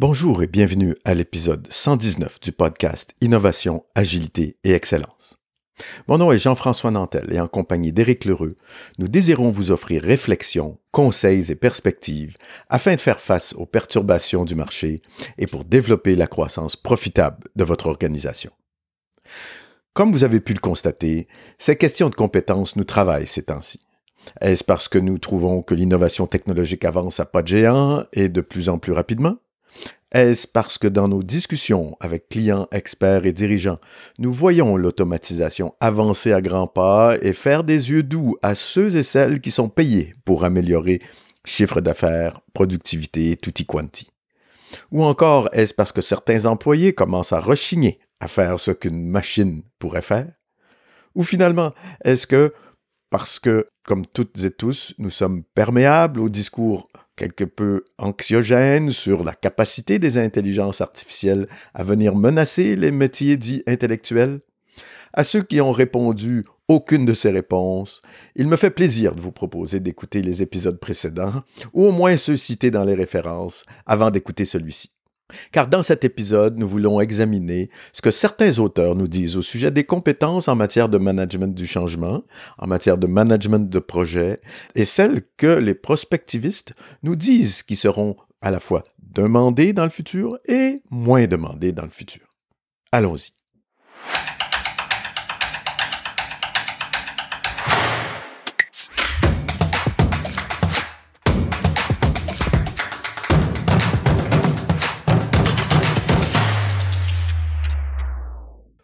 Bonjour et bienvenue à l'épisode 119 du podcast Innovation, Agilité et Excellence. Mon nom est Jean-François Nantel et en compagnie d'Éric Lheureux, nous désirons vous offrir réflexions, conseils et perspectives afin de faire face aux perturbations du marché et pour développer la croissance profitable de votre organisation. Comme vous avez pu le constater, ces questions de compétences nous travaillent ces temps-ci. Est-ce parce que nous trouvons que l'innovation technologique avance à pas de géant et de plus en plus rapidement? Est-ce parce que dans nos discussions avec clients, experts et dirigeants, nous voyons l'automatisation avancer à grands pas et faire des yeux doux à ceux et celles qui sont payés pour améliorer chiffre d'affaires, productivité, tutti quanti? Ou encore, est-ce parce que certains employés commencent à rechigner à faire ce qu'une machine pourrait faire? Ou finalement, est-ce que, parce que, comme toutes et tous, nous sommes perméables au discours quelque peu anxiogène sur la capacité des intelligences artificielles à venir menacer les métiers dits intellectuels? À ceux qui ont répondu aucune de ces réponses, il me fait plaisir de vous proposer d'écouter les épisodes précédents, ou au moins ceux cités dans les références, avant d'écouter celui-ci. Car dans cet épisode, nous voulons examiner ce que certains auteurs nous disent au sujet des compétences en matière de management du changement, en matière de management de projet, et celles que les prospectivistes nous disent qui seront à la fois demandées dans le futur et moins demandées dans le futur. Allons-y.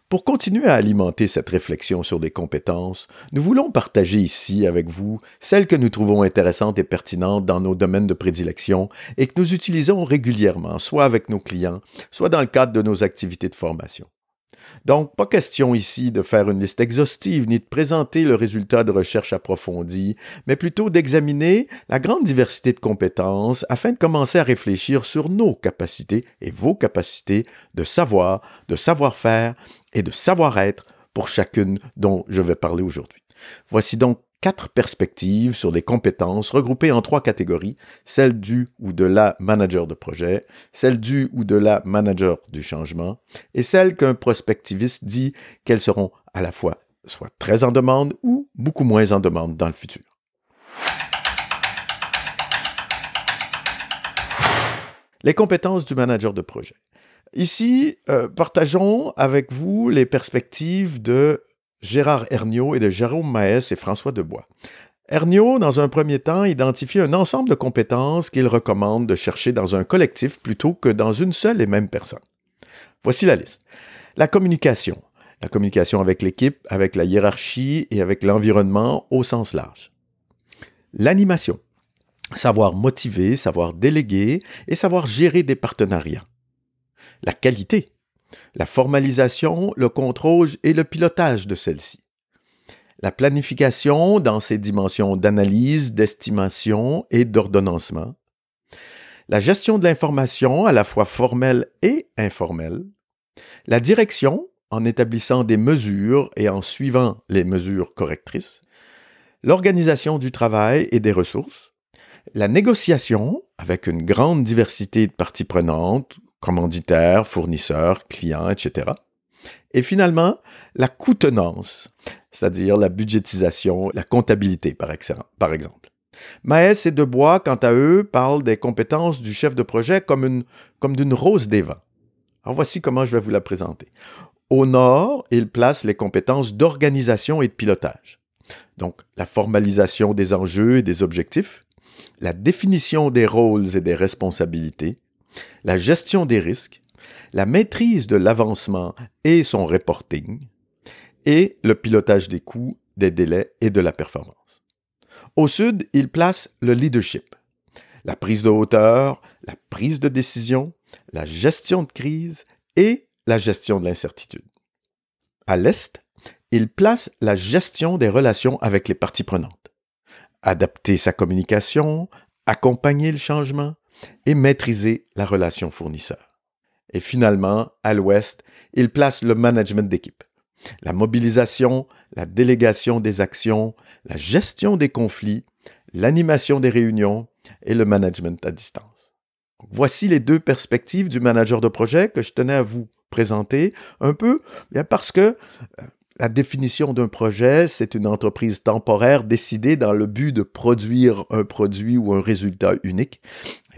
Pour continuer à alimenter cette réflexion sur des compétences, nous voulons partager ici avec vous celles que nous trouvons intéressantes et pertinentes dans nos domaines de prédilection et que nous utilisons régulièrement, soit avec nos clients, soit dans le cadre de nos activités de formation. Donc, pas question ici de faire une liste exhaustive ni de présenter le résultat de recherches approfondies, mais plutôt d'examiner la grande diversité de compétences afin de commencer à réfléchir sur nos capacités et vos capacités de savoir, de savoir-faire et de savoir-être pour chacune dont je vais parler aujourd'hui. Voici donc quatre perspectives sur des compétences regroupées en trois catégories, celle du ou de la manager de projet, celle du ou de la manager du changement, et celle qu'un prospectiviste dit qu'elles seront à la fois soit très en demande ou beaucoup moins en demande dans le futur. Les compétences du manager de projet. Ici, euh, partageons avec vous les perspectives de Gérard Herniot et de Jérôme Maès et François Debois. Herniot, dans un premier temps, identifie un ensemble de compétences qu'il recommande de chercher dans un collectif plutôt que dans une seule et même personne. Voici la liste. La communication. La communication avec l'équipe, avec la hiérarchie et avec l'environnement au sens large. L'animation. Savoir motiver, savoir déléguer et savoir gérer des partenariats. La qualité la formalisation, le contrôle et le pilotage de celle-ci. La planification dans ses dimensions d'analyse, d'estimation et d'ordonnancement. La gestion de l'information à la fois formelle et informelle. La direction en établissant des mesures et en suivant les mesures correctrices. L'organisation du travail et des ressources. La négociation avec une grande diversité de parties prenantes, commanditaires, fournisseurs, clients, etc. Et finalement, la coutenance, c'est-à-dire la budgétisation, la comptabilité, par, exemple. Maës et Debois, quant à eux, parlent des compétences du chef de projet comme, une, comme d'une rose des vents. Alors voici comment je vais vous la présenter. Au nord, ils placent les compétences d'organisation et de pilotage. Donc, la formalisation des enjeux et des objectifs, la définition des rôles et des responsabilités, la gestion des risques, la maîtrise de l'avancement et son reporting, et le pilotage des coûts, des délais et de la performance. Au sud, il place le leadership, la prise de hauteur, la prise de décision, la gestion de crise et la gestion de l'incertitude. À l'est, il place la gestion des relations avec les parties prenantes. Adapter sa communication, accompagner le changement, et maîtriser la relation fournisseur. Et finalement, à l'ouest, il place le management d'équipe, la mobilisation, la délégation des actions, la gestion des conflits, l'animation des réunions et le management à distance. Voici les deux perspectives du manager de projet que je tenais à vous présenter un peu, parce que euh, la définition d'un projet, c'est une entreprise temporaire décidée dans le but de produire un produit ou un résultat unique.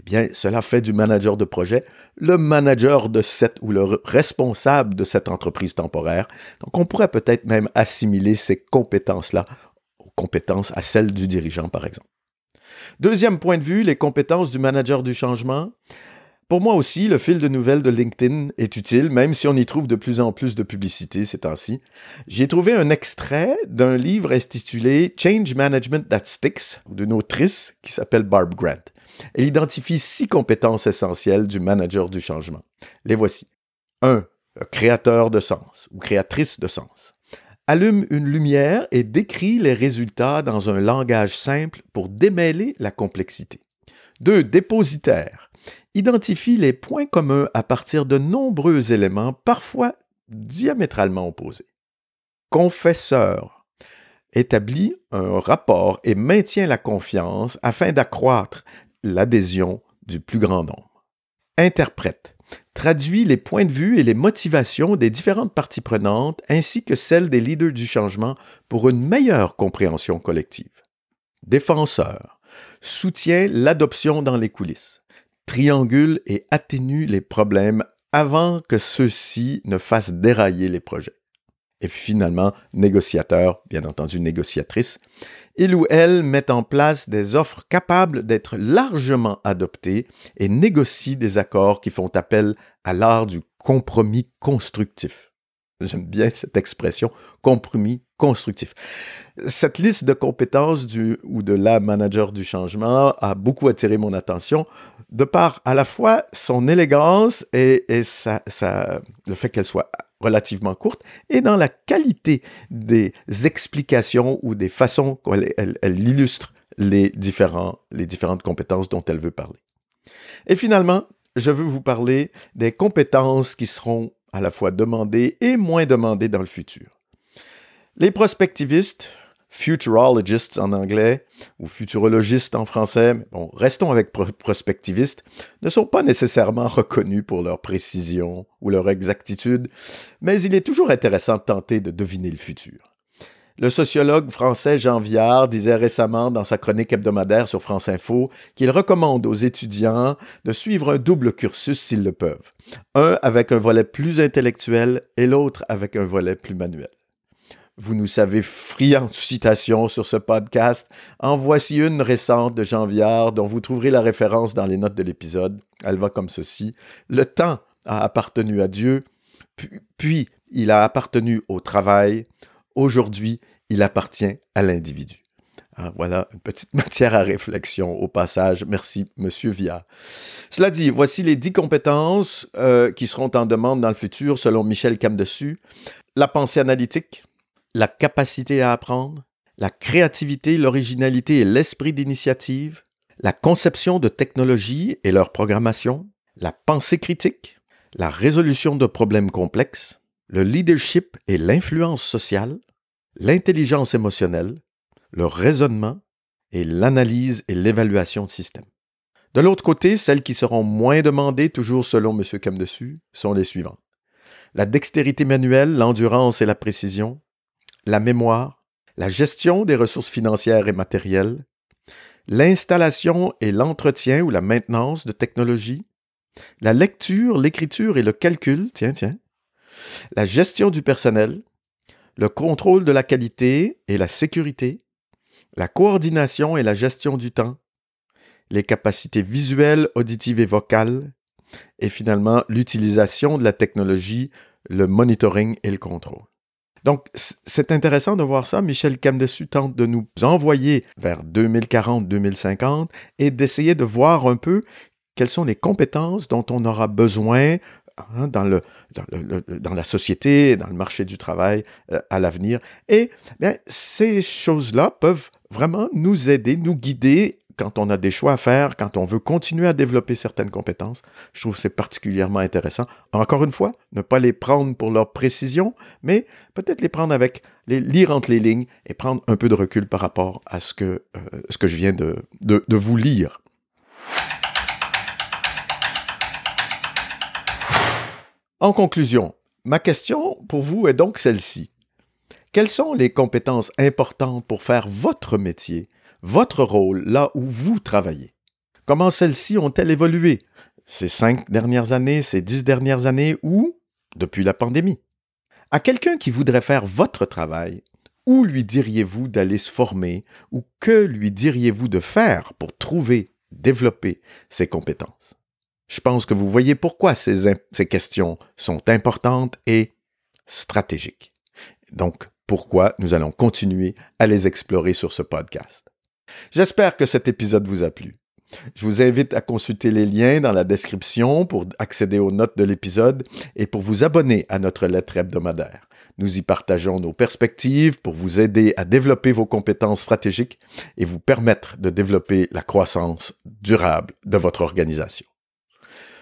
Eh bien, cela fait du manager de projet le manager de cette ou le responsable de cette entreprise temporaire. Donc, on pourrait peut-être même assimiler ces compétences-là aux compétences à celles du dirigeant, par exemple. Deuxième point de vue, les compétences du manager du changement. Pour moi aussi, le fil de nouvelles de LinkedIn est utile, même si on y trouve de plus en plus de publicité ces temps-ci. J'ai trouvé un extrait d'un livre intitulé Change Management That Sticks, d'une autrice qui s'appelle Barb Grant. Elle identifie six compétences essentielles du manager du changement. Les voici. 1. Créateur de sens ou créatrice de sens. Allume une lumière et décrit les résultats dans un langage simple pour démêler la complexité. 2. Dépositaire identifie les points communs à partir de nombreux éléments, parfois diamétralement opposés. Confesseur établit un rapport et maintient la confiance afin d'accroître l'adhésion du plus grand nombre. Interprète traduit les points de vue et les motivations des différentes parties prenantes ainsi que celles des leaders du changement pour une meilleure compréhension collective. Défenseur soutient l'adoption dans les coulisses triangule et atténue les problèmes avant que ceux-ci ne fassent dérailler les projets. Et finalement, négociateur, bien entendu négociatrice, il ou elle met en place des offres capables d'être largement adoptées et négocie des accords qui font appel à l'art du compromis constructif. J'aime bien cette expression, compromis constructif. Cette liste de compétences du ou de la manager du changement a beaucoup attiré mon attention de par à la fois son élégance et, le fait qu'elle soit relativement courte et dans la qualité des explications ou des façons qu'elle elle, illustre les, différents, les différentes compétences dont elle veut parler. Et finalement, je veux vous parler des compétences qui seront à la fois demandé et moins demandé dans le futur. Les prospectivistes, futurologists en anglais ou futurologistes en français, restons avec prospectivistes, ne sont pas nécessairement reconnus pour leur précision ou leur exactitude, mais il est toujours intéressant de tenter de deviner le futur. Le sociologue français Jean Viard disait récemment dans sa chronique hebdomadaire sur France Info qu'il recommande aux étudiants de suivre un double cursus s'ils le peuvent, un avec un volet plus intellectuel et l'autre avec un volet plus manuel. Vous nous savez friand de citations sur ce podcast. En voici une récente de Jean Viard dont vous trouverez la référence dans les notes de l'épisode. Elle va comme ceci. Le temps a appartenu à Dieu, puis il a appartenu au travail, Aujourd'hui, il appartient à l'individu. Ah, voilà une petite matière à réflexion au passage. Merci, Monsieur Via. Cela dit, voici les dix compétences euh, qui seront en demande dans le futur selon Michel Camdessus. La pensée analytique, la capacité à apprendre, la créativité, l'originalité et l'esprit d'initiative, la conception de technologies et leur programmation, la pensée critique, la résolution de problèmes complexes, le leadership et l'influence sociale, l'intelligence émotionnelle, le raisonnement et l'analyse et l'évaluation de systèmes. De l'autre côté, celles qui seront moins demandées, toujours selon M. Camdessus, sont les suivantes. La dextérité manuelle, l'endurance et la précision, la mémoire, la gestion des ressources financières et matérielles, l'installation et l'entretien ou la maintenance de technologies, la lecture, l'écriture et le calcul, tiens, tiens, la gestion du personnel, le contrôle de la qualité et la sécurité, la coordination et la gestion du temps, les capacités visuelles, auditives et vocales, et finalement l'utilisation de la technologie, le monitoring et le contrôle. Donc, c'est intéressant de voir ça. Michel Camdessus tente de nous envoyer vers 2040-2050 et d'essayer de voir un peu quelles sont les compétences dont on aura besoin Hein, dans, le, dans, la société, dans le marché du travail euh, à l'avenir. Et ces choses-là peuvent vraiment nous aider, nous guider quand on a des choix à faire, quand on veut continuer à développer certaines compétences. Je trouve que c'est particulièrement intéressant. Encore une fois, ne pas les prendre pour leur précision, mais peut-être les prendre avec, les lire entre les lignes et prendre un peu de recul par rapport à ce que, euh, ce que je viens de, de vous lire. En conclusion, ma question pour vous est donc celle-ci. Quelles sont les compétences importantes pour faire votre métier, votre rôle là où vous travaillez? Comment celles-ci ont-elles évolué ces cinq dernières années, ces dix dernières années ou depuis la pandémie? À quelqu'un qui voudrait faire votre travail, où lui diriez-vous d'aller se former ou que lui diriez-vous de faire pour trouver, développer ses compétences? Je pense que vous voyez pourquoi ces, questions sont importantes et stratégiques. Donc, pourquoi nous allons continuer à les explorer sur ce podcast. J'espère que cet épisode vous a plu. Je vous invite à consulter les liens dans la description pour accéder aux notes de l'épisode et pour vous abonner à notre lettre hebdomadaire. Nous y partageons nos perspectives pour vous aider à développer vos compétences stratégiques et vous permettre de développer la croissance durable de votre organisation.